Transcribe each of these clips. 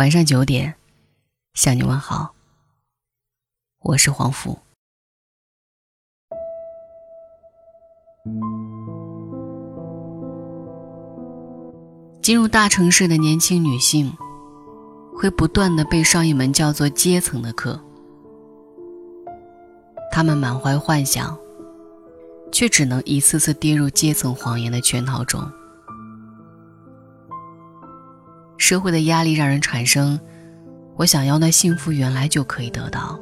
晚上九点，向你问好。我是黄甫。进入大城市的年轻女性，会不断的被上一门叫做阶层的课。她们满怀幻想，却只能一次次跌入阶层谎言的圈套中。社会的压力让人产生：我想要的幸福原来就可以得到，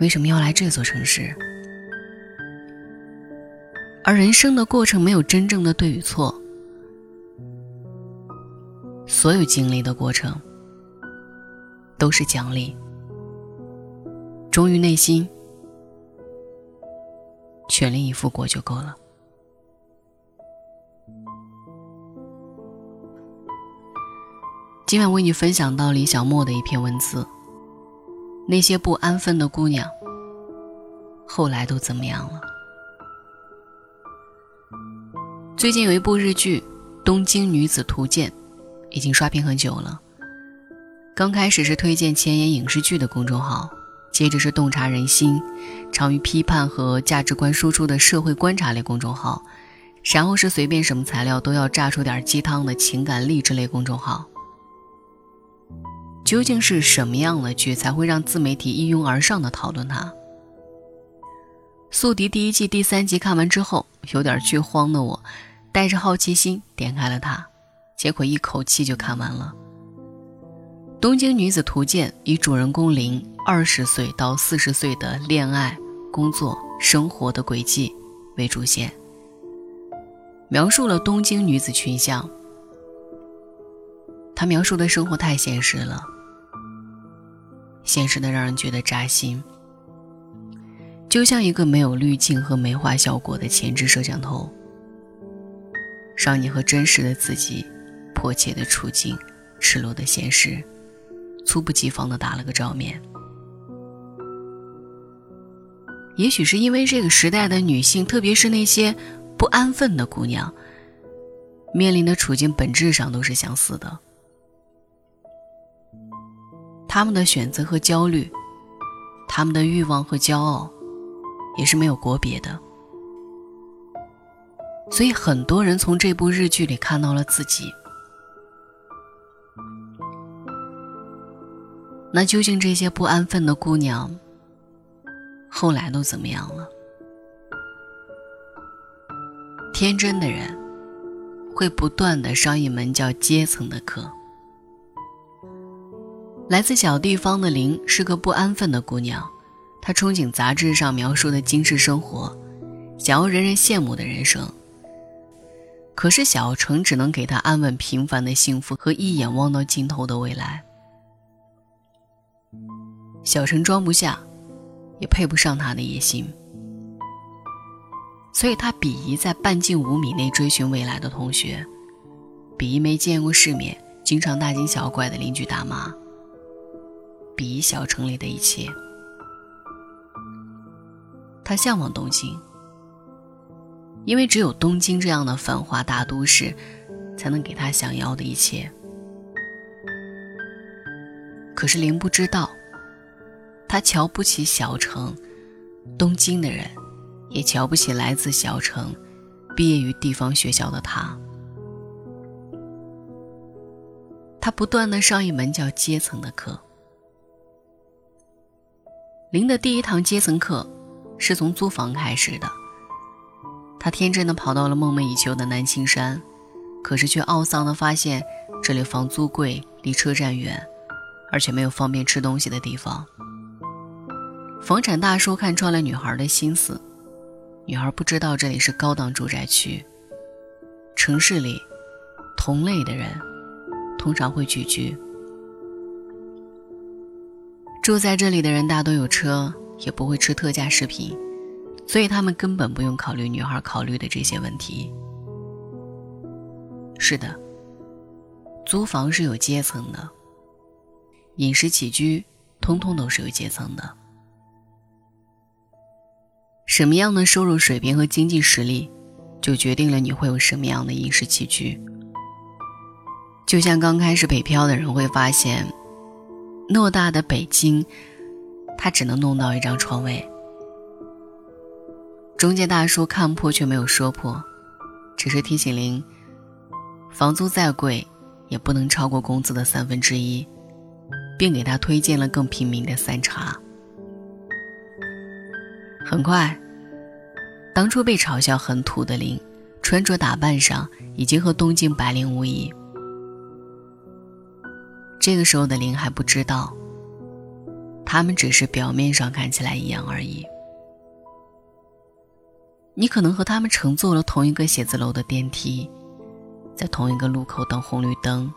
为什么要来这座城市？而人生的过程没有真正的对与错，所有经历的过程都是奖励。忠于内心，全力以赴过就够了。今晚为你分享到李小莫的一篇文字。那些不安分的姑娘，后来都怎么样了？最近有一部日剧《东京女子图鉴》，已经刷屏很久了。刚开始是推荐前沿影视剧的公众号，接着是洞察人心、常于批判和价值观输出的社会观察类公众号，然后是随便什么材料都要炸出点鸡汤的情感励志类公众号。究竟是什么样的剧才会让自媒体一拥而上的讨论它？《宿敌》第一季第三集看完之后，有点剧荒的我，带着好奇心点开了它，结果一口气就看完了。《东京女子图鉴》以主人公林二十岁到四十岁的恋爱、工作、生活的轨迹为主线，描述了东京女子群像。他描述的生活太现实了。现实的让人觉得扎心，就像一个没有滤镜和美化效果的前置摄像头，让你和真实的自己、迫切的处境、赤裸的现实，猝不及防的打了个照面。也许是因为这个时代的女性，特别是那些不安分的姑娘，面临的处境本质上都是相似的。他们的选择和焦虑，他们的欲望和骄傲，也是没有国别的。所以很多人从这部日剧里看到了自己。那究竟这些不安分的姑娘，后来都怎么样了？天真的人，会不断的上一门叫阶层的课。来自小地方的林是个不安分的姑娘，她憧憬杂志上描述的精致生活，想要人人羡慕的人生。可是小城只能给她安稳平凡的幸福和一眼望到尽头的未来。小城装不下，也配不上她的野心，所以她鄙夷在半径五米内追寻未来的同学，鄙夷没见过世面、经常大惊小怪的邻居大妈。比小城里的一切，他向往东京，因为只有东京这样的繁华大都市，才能给他想要的一切。可是林不知道，他瞧不起小城、东京的人，也瞧不起来自小城、毕业于地方学校的他。他不断的上一门叫阶层的课。林的第一堂阶层课，是从租房开始的。他天真的跑到了梦寐以求的南青山，可是却懊丧的发现，这里房租贵，离车站远，而且没有方便吃东西的地方。房产大叔看穿了女孩的心思，女孩不知道这里是高档住宅区。城市里，同类的人，通常会聚居。住在这里的人大多有车，也不会吃特价食品，所以他们根本不用考虑女孩考虑的这些问题。是的，租房是有阶层的，饮食起居通通都是有阶层的。什么样的收入水平和经济实力，就决定了你会有什么样的饮食起居。就像刚开始北漂的人会发现，偌大的北京，他只能弄到一张床位。中介大叔看破却没有说破，只是提醒林：房租再贵，也不能超过工资的三分之一，并给他推荐了更平民的三茶。很快，当初被嘲笑很土的林，穿着打扮上已经和东京白领无异。这个时候的林还不知道，他们只是表面上看起来一样而已。你可能和他们乘坐了同一个写字楼的电梯，在同一个路口等红绿灯，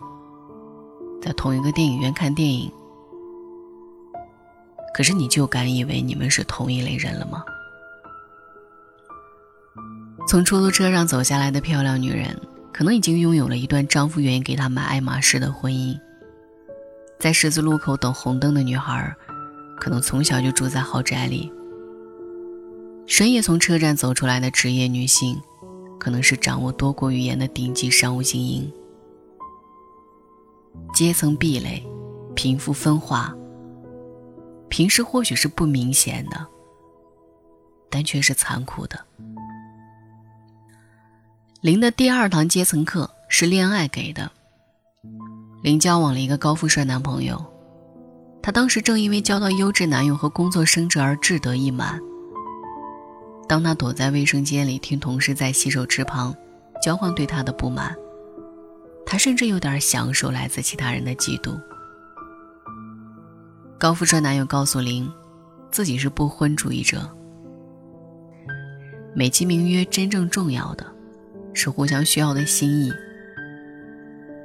在同一个电影院看电影。可是你就敢以为你们是同一类人了吗？从出租车上走下来的漂亮女人，可能已经拥有了一段丈夫愿意给她买爱马仕的婚姻。在十字路口等红灯的女孩，可能从小就住在豪宅里。深夜从车站走出来的职业女性，可能是掌握多国语言的顶级商务精英。阶层壁垒，贫富分化。平时或许是不明显的，但却是残酷的。林的第二堂阶层课是恋爱给的。林交往了一个高富帅男朋友，她当时正因为交到优质男友和工作升职而志得意满。当他躲在卫生间里听同事在洗手池旁交换对他的不满，他甚至有点享受来自其他人的嫉妒。高富帅男友告诉林，自己是不婚主义者，美其名曰真正重要的，是互相需要的心意。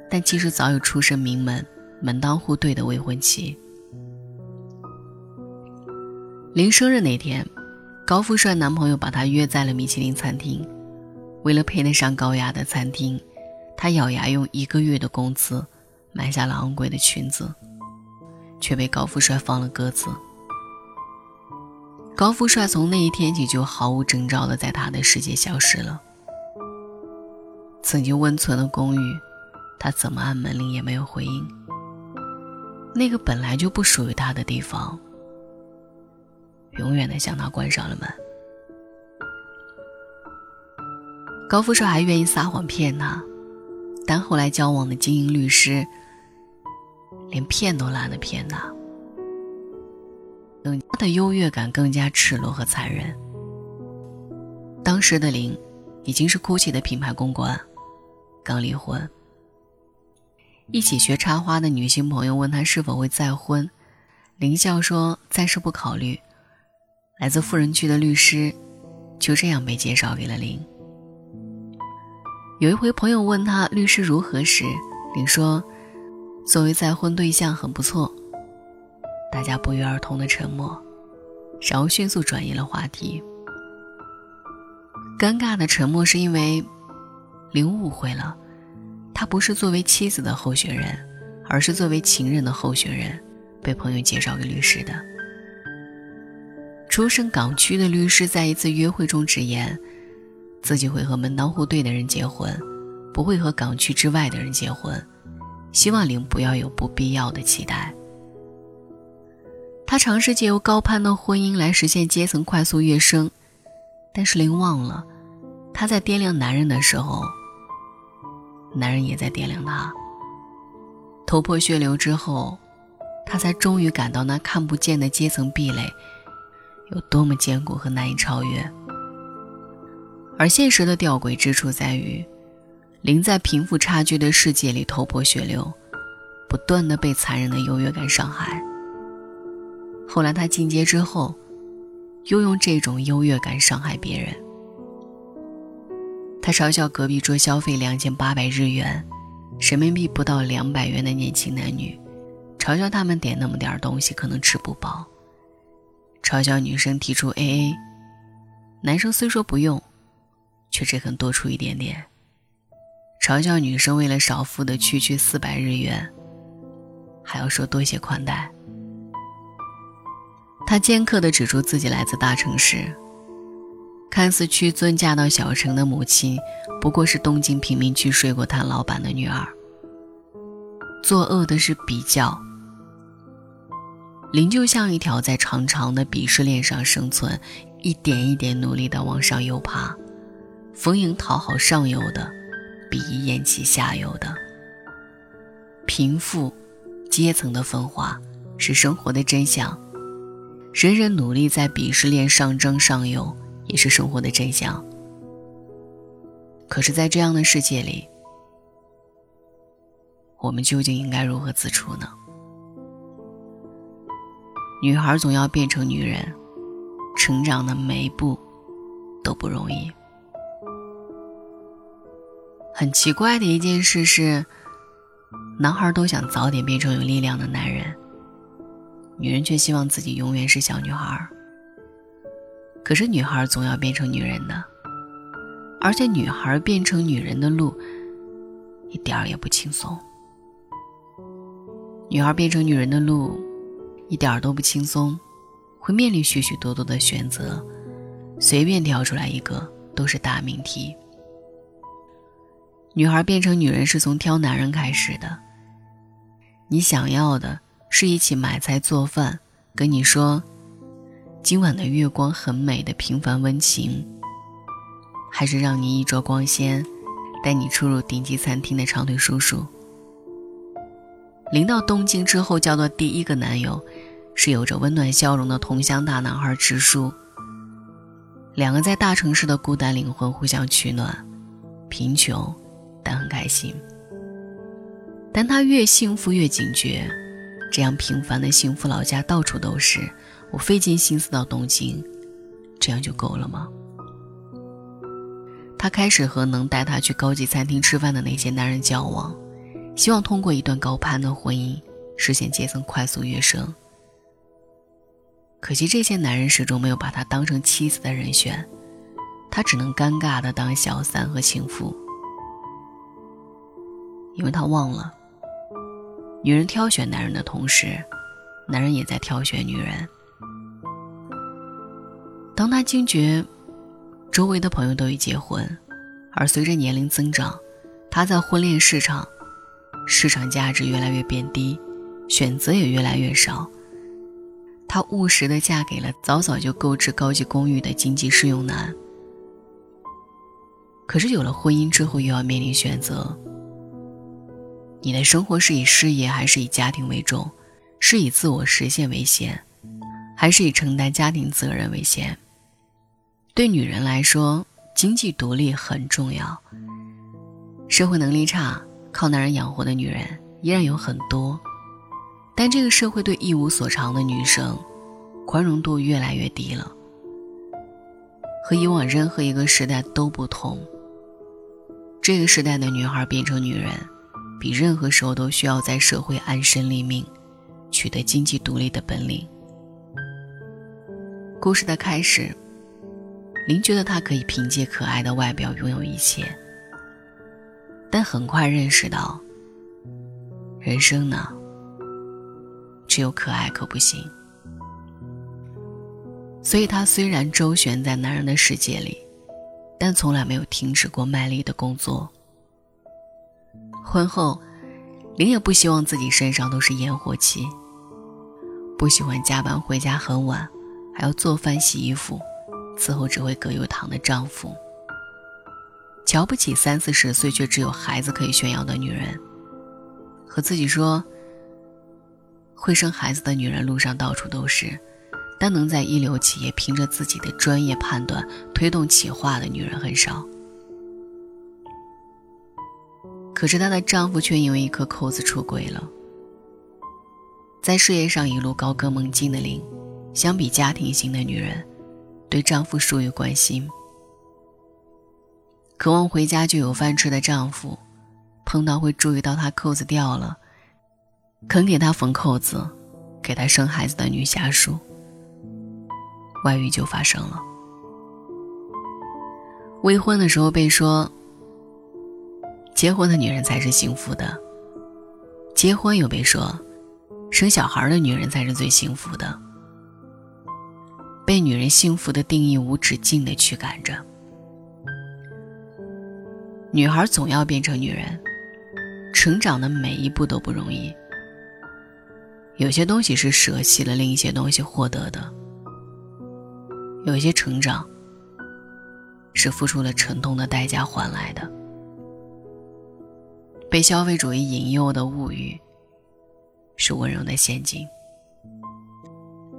但其实早有出身名门、门当户对的未婚妻。林生日那天。高富帅男朋友把她约在了米其林餐厅，为了配得上高雅的餐厅，她咬牙用一个月的工资买下了昂贵的裙子，却被高富帅放了鸽子。高富帅从那一天起就毫无征兆的在她的世界消失了。曾经温存的公寓，他怎么按门铃也没有回应。那个本来就不属于他的地方。永远的向他关上了门。高富帅还愿意撒谎骗他，但后来交往的精英律师，连骗都懒得骗他。他的优越感更加赤裸和残忍。当时的林，已经是 GUCCI 的品牌公关，刚离婚。一起学插花的女性朋友问他是否会再婚，林笑说暂时不考虑。来自富人区的律师，就这样被介绍给了林。有一回，朋友问他律师如何时，林说：“作为再婚对象很不错。”大家不约而同的沉默，然后迅速转移了话题。尴尬的沉默是因为林误会了，他不是作为妻子的候选人，而是作为情人的候选人，被朋友介绍给律师的。出身港区的律师在一次约会中直言，自己会和门当户对的人结婚，不会和港区之外的人结婚，希望林不要有不必要的期待。他尝试借由高攀的婚姻来实现阶层快速跃升，但是林忘了，他在掂量男人的时候，男人也在掂量他。头破血流之后，他才终于感到那看不见的阶层壁垒。有多么坚固和难以超越，而现实的吊诡之处在于，林在贫富差距的世界里头破血流，不断的被残忍的优越感伤害。后来他进阶之后，又用这种优越感伤害别人。他嘲笑隔壁桌消费两千八百日元，人民币不到两百元的年轻男女，嘲笑他们点那么点东西可能吃不饱。嘲笑女生提出 AA，男生虽说不用，却只肯多出一点点。嘲笑女生为了少付的区区四百日元，还要说多谢宽待。他尖刻地指出自己来自大城市，看似屈尊嫁到小城的母亲，不过是东京贫民区水果摊老板的女儿。作恶的是比较。灵就像一条在长长的鄙视链上生存，一点一点努力的往上游爬，逢迎讨好上游的，鄙夷厌弃下游的。贫富阶层的分化是生活的真相，人人努力在鄙视链上争上游，也是生活的真相。可是，在这样的世界里，我们究竟应该如何自处呢？女孩总要变成女人，成长的每一步都不容易。很奇怪的一件事是，男孩都想早点变成有力量的男人，女人却希望自己永远是小女孩。可是，女孩总要变成女人的，而且女孩变成女人的路一点儿也不轻松。女孩变成女人的路。一点儿都不轻松，会面临许许多多的选择，随便挑出来一个都是大命题。女孩变成女人是从挑男人开始的。你想要的是一起买菜做饭，跟你说今晚的月光很美的平凡温情，还是让你衣着光鲜，带你出入顶级餐厅的长腿叔叔？临到东京之后交的第一个男友，是有着温暖笑容的同乡大男孩直树。两个在大城市的孤单灵魂互相取暖，贫穷但很开心。但他越幸福越警觉，这样平凡的幸福老家到处都是，我费尽心思到东京，这样就够了吗？他开始和能带他去高级餐厅吃饭的那些男人交往。希望通过一段高攀的婚姻实现阶层快速跃升。可惜这些男人始终没有把她当成妻子的人选，他只能尴尬的当小三和情妇。因为他忘了，女人挑选男人的同时，男人也在挑选女人。当他惊觉周围的朋友都已结婚，而随着年龄增长，他在婚恋市场。市场价值越来越变低，选择也越来越少。他务实的嫁给了早早就购置高级公寓的经济适用男。可是有了婚姻之后，又要面临选择：你的生活是以事业还是以家庭为重？是以自我实现为先，还是以承担家庭责任为先？对女人来说，经济独立很重要。社会能力差。靠男人养活的女人依然有很多，但这个社会对一无所长的女生宽容度越来越低了。和以往任何一个时代都不同，这个时代的女孩变成女人，比任何时候都需要在社会安身立命，取得经济独立的本领。故事的开始，林觉得她可以凭借可爱的外表拥有一切。但很快认识到，人生呢，只有可爱可不行。所以，她虽然周旋在男人的世界里，但从来没有停止过卖力的工作。婚后，林也不希望自己身上都是烟火气，不喜欢加班回家很晚，还要做饭、洗衣服，伺候只会葛优躺的丈夫。瞧不起三四十岁却只有孩子可以炫耀的女人，和自己说：“会生孩子的女人路上到处都是，但能在一流企业凭着自己的专业判断推动企划的女人很少。”可是她的丈夫却因为一颗扣子出轨了。在事业上一路高歌猛进的林，相比家庭型的女人，对丈夫疏于关心。渴望回家就有饭吃的丈夫，碰到会注意到她扣子掉了，肯给她缝扣子，给她生孩子的女下属，外遇就发生了。未婚的时候被说，结婚的女人才是幸福的；结婚又被说，生小孩的女人才是最幸福的。被女人幸福的定义无止境的驱赶着。女孩总要变成女人，成长的每一步都不容易。有些东西是舍弃了另一些东西获得的，有些成长是付出了沉痛的代价换来的。被消费主义引诱的物欲，是温柔的陷阱。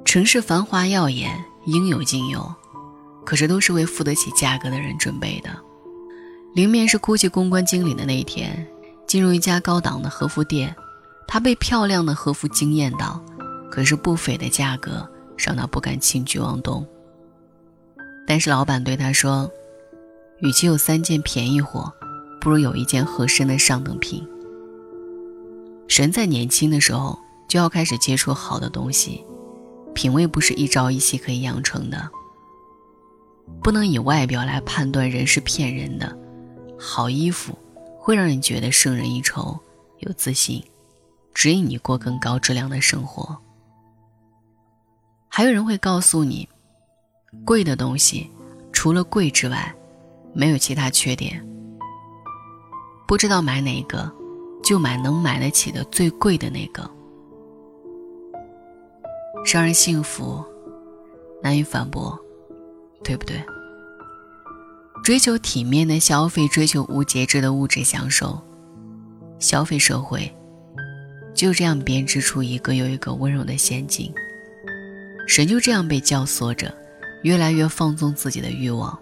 城市繁华耀眼，应有尽有，可是都是为付得起价格的人准备的。林面是 GUCCI 公关经理的那一天，进入一家高档的和服店。他被漂亮的和服惊艳到，可是不菲的价格让他不敢轻举妄动。但是老板对他说：“与其有三件便宜货，不如有一件合身的上等品。”人在年轻的时候就要开始接触好的东西，品味不是一朝一夕可以养成的。不能以外表来判断人是骗人的。好衣服会让人觉得胜人一筹，有自信。指引你过更高质量的生活。还有人会告诉你，贵的东西除了贵之外，没有其他缺点。不知道买哪个，就买能买得起的最贵的那个。让人幸福，难以反驳，对不对？追求体面的消费，追求无节制的物质享受，消费社会。就这样编织出一个又一个温柔的陷阱，神就这样被教唆着，越来越放纵自己的欲望。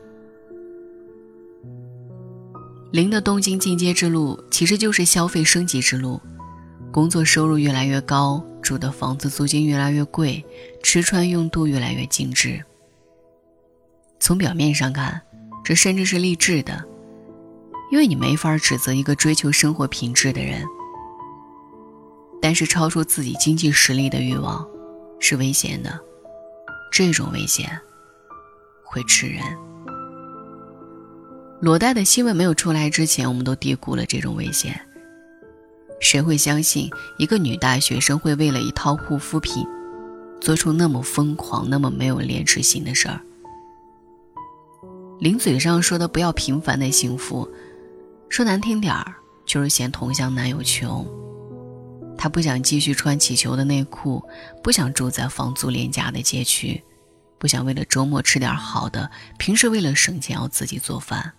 零的东京进阶之路其实就是消费升级之路，工作收入越来越高，住的房子租金越来越贵，吃穿用度越来越精致。从表面上看，这甚至是励志的，因为你没法指责一个追求生活品质的人。但是超出自己经济实力的欲望是危险的，这种危险会吃人。裸贷的新闻没有出来之前，我们都低估了这种危险。谁会相信一个女大学生会为了一套护肤品，做出那么疯狂、那么没有廉耻心的事儿？临嘴上说的不要平凡的幸福，说难听点儿就是嫌同乡男友穷。她不想继续穿起球的内裤，不想住在房租廉价的街区，不想为了周末吃点好的，平时为了省钱要自己做饭。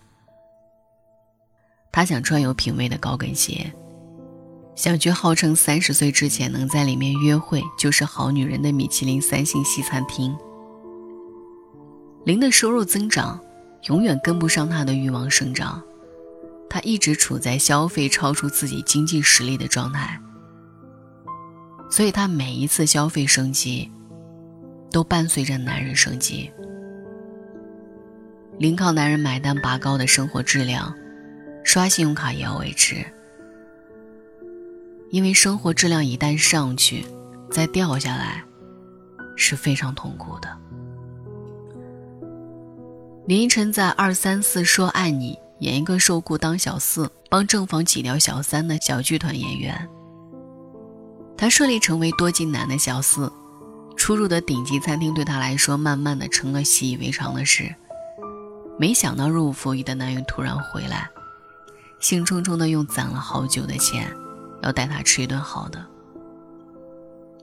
她想穿有品位的高跟鞋，想去号称三十岁之前能在里面约会就是好女人的米其林三星西餐厅。林的收入增长，永远跟不上她的欲望生长，她一直处在消费超出自己经济实力的状态。所以，他每一次消费升级，都伴随着男人升级。零靠男人买单拔高的生活质量，刷信用卡也要维持。因为生活质量一旦上去，再掉下来，是非常痛苦的。林依晨在《二三四说爱你》演一个受雇当小四，帮正房挤掉小三的小剧团演员。他顺利成为多金男的小四，出入的顶级餐厅对他来说，慢慢的成了习以为常的事。没想到入伍服役的男友突然回来，兴冲冲的用攒了好久的钱，要带他吃一顿好的。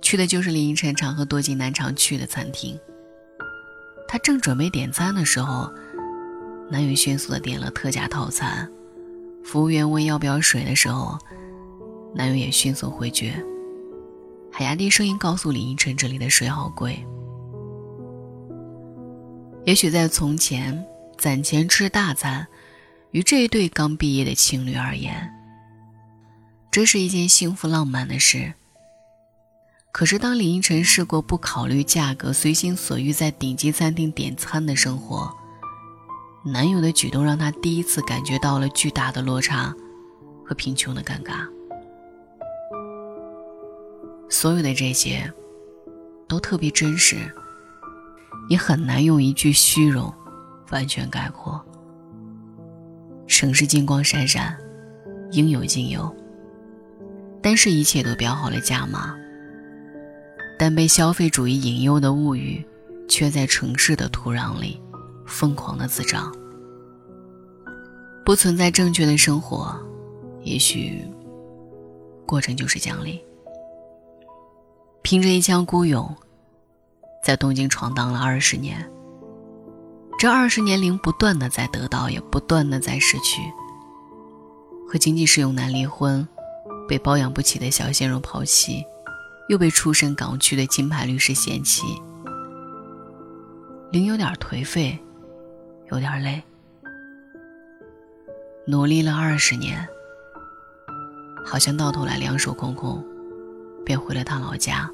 去的就是林依晨常和多金男常去的餐厅。他正准备点餐的时候，男友迅速的点了特价套餐。服务员问要不要水的时候，男友也迅速回绝。海压低声音告诉林依晨：“这里的水好贵。”也许在从前，攒钱吃大餐，于这一对刚毕业的情侣而言，这是一件幸福浪漫的事。可是，当林依晨试过不考虑价格、随心所欲在顶级餐厅点餐的生活，男友的举动让她第一次感觉到了巨大的落差和贫穷的尴尬。所有的这些，都特别真实，也很难用一句虚荣完全概括。城市金光闪闪，应有尽有，但是一切都标好了价码。但被消费主义引诱的物欲，却在城市的土壤里疯狂的滋长。不存在正确的生活，也许过程就是奖励。凭着一腔孤勇，在东京闯荡了二十年。这二十年龄，不断的在得到，也不断的在失去。和经济适用男离婚，被包养不起的小鲜肉抛弃，又被出身港区的金牌律师嫌弃。林有点颓废，有点累。努力了二十年，好像到头来两手空空，便回了趟老家。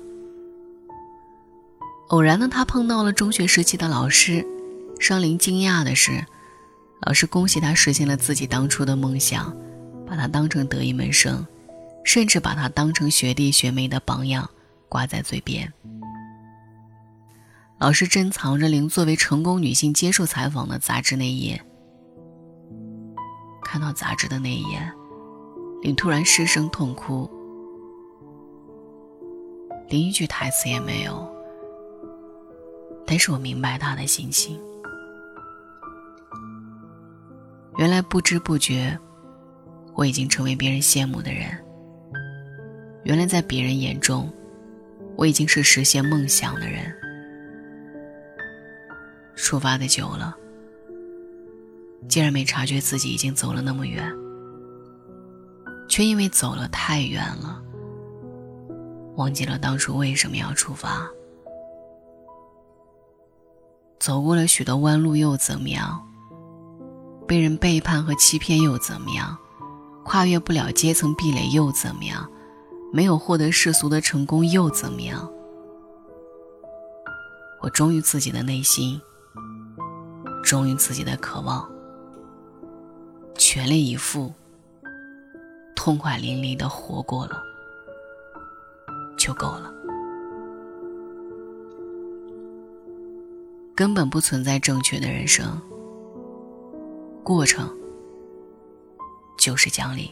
偶然的他碰到了中学时期的老师，让林惊讶的是，老师恭喜他实现了自己当初的梦想，把他当成得意门生，甚至把他当成学弟学妹的榜样挂在嘴边。老师珍藏着林作为成功女性接受采访的杂志内页。看到杂志的那一眼，林突然失声痛哭，连一句台词也没有。但是我明白他的心情。原来不知不觉，我已经成为别人羡慕的人。原来在别人眼中，我已经是实现梦想的人。出发的久了。竟然没察觉自己已经走了那么远，却因为走了太远了，忘记了当初为什么要出发。走过了许多弯路又怎么样？被人背叛和欺骗又怎么样？跨越不了阶层壁垒又怎么样？没有获得世俗的成功又怎么样？我忠于自己的内心，忠于自己的渴望。全力以赴，痛快淋漓的活过了，就够了。根本不存在正确的人生，过程就是奖励。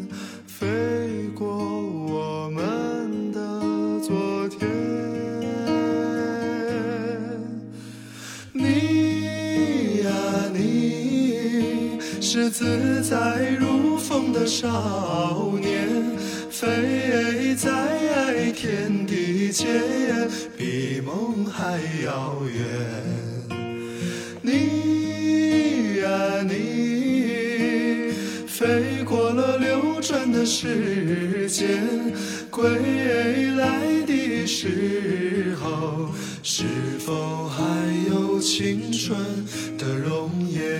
少年，飞在天地间，比梦还遥远。你呀，你飞过了流转的时间。归来的时候，是否还有青春的容颜？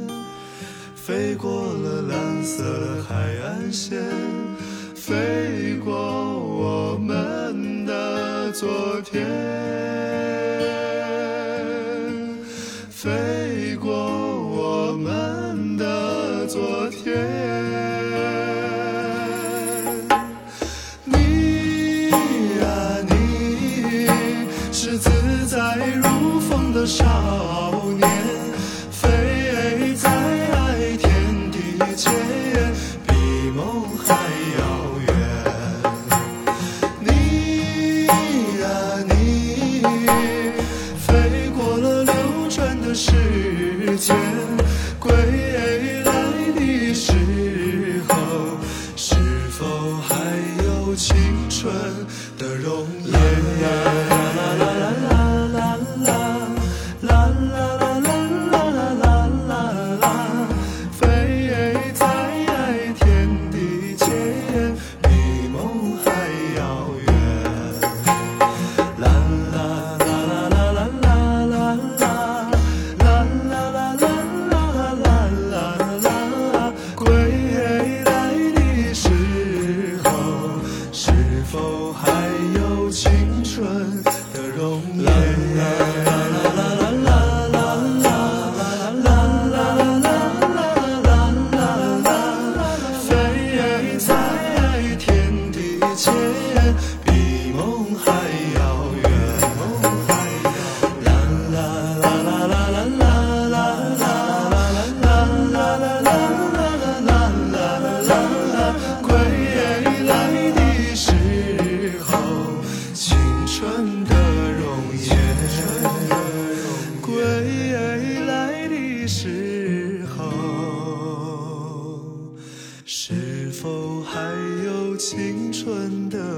飞过了蓝色海岸线飞过我们的昨天飞过我们的昨天。你呀你是自在如风的少年青春的